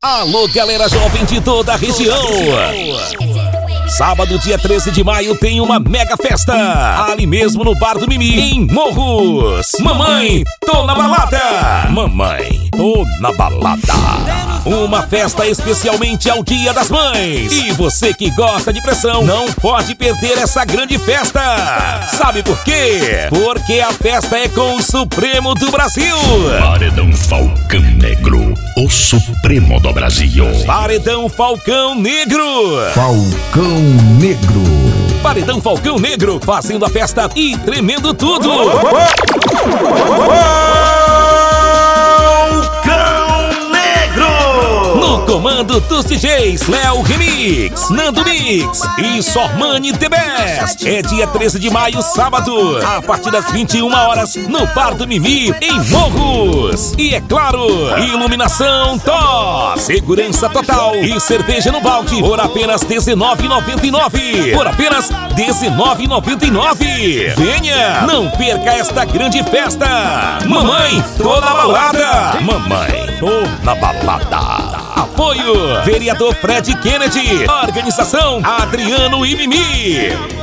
Alô, galera jovem de toda a região. Sábado, dia 13 de maio, tem uma mega festa. Ali mesmo no Bar do Mimi, em Morros. Mamãe, tô na balada. Mamãe, tô na balada. Uma festa especialmente ao Dia das Mães. E você que gosta de pressão, não pode perder essa grande festa. Sabe por quê? Porque a festa é com o Supremo do Brasil. Paredão Falcão Negro, o Supremo do Brasil. Paredão Falcão Negro. Falcão Negro. Paredão Falcão Negro, fazendo a festa e tremendo tudo. Comando dos DJs Léo Remix, Nando Mix e Sormani The Best. É dia 13 de maio, sábado, a partir das 21 horas, no Bar do Mimi, em Morros. E é claro, iluminação top, segurança total e cerveja no balde por apenas R$19,99. Por apenas R$19,99. Venha, não perca esta grande festa. Mamãe, tô na balada. Mamãe, tô na balada. Apoio: Vereador Fred Kennedy. Organização: Adriano e Mimi.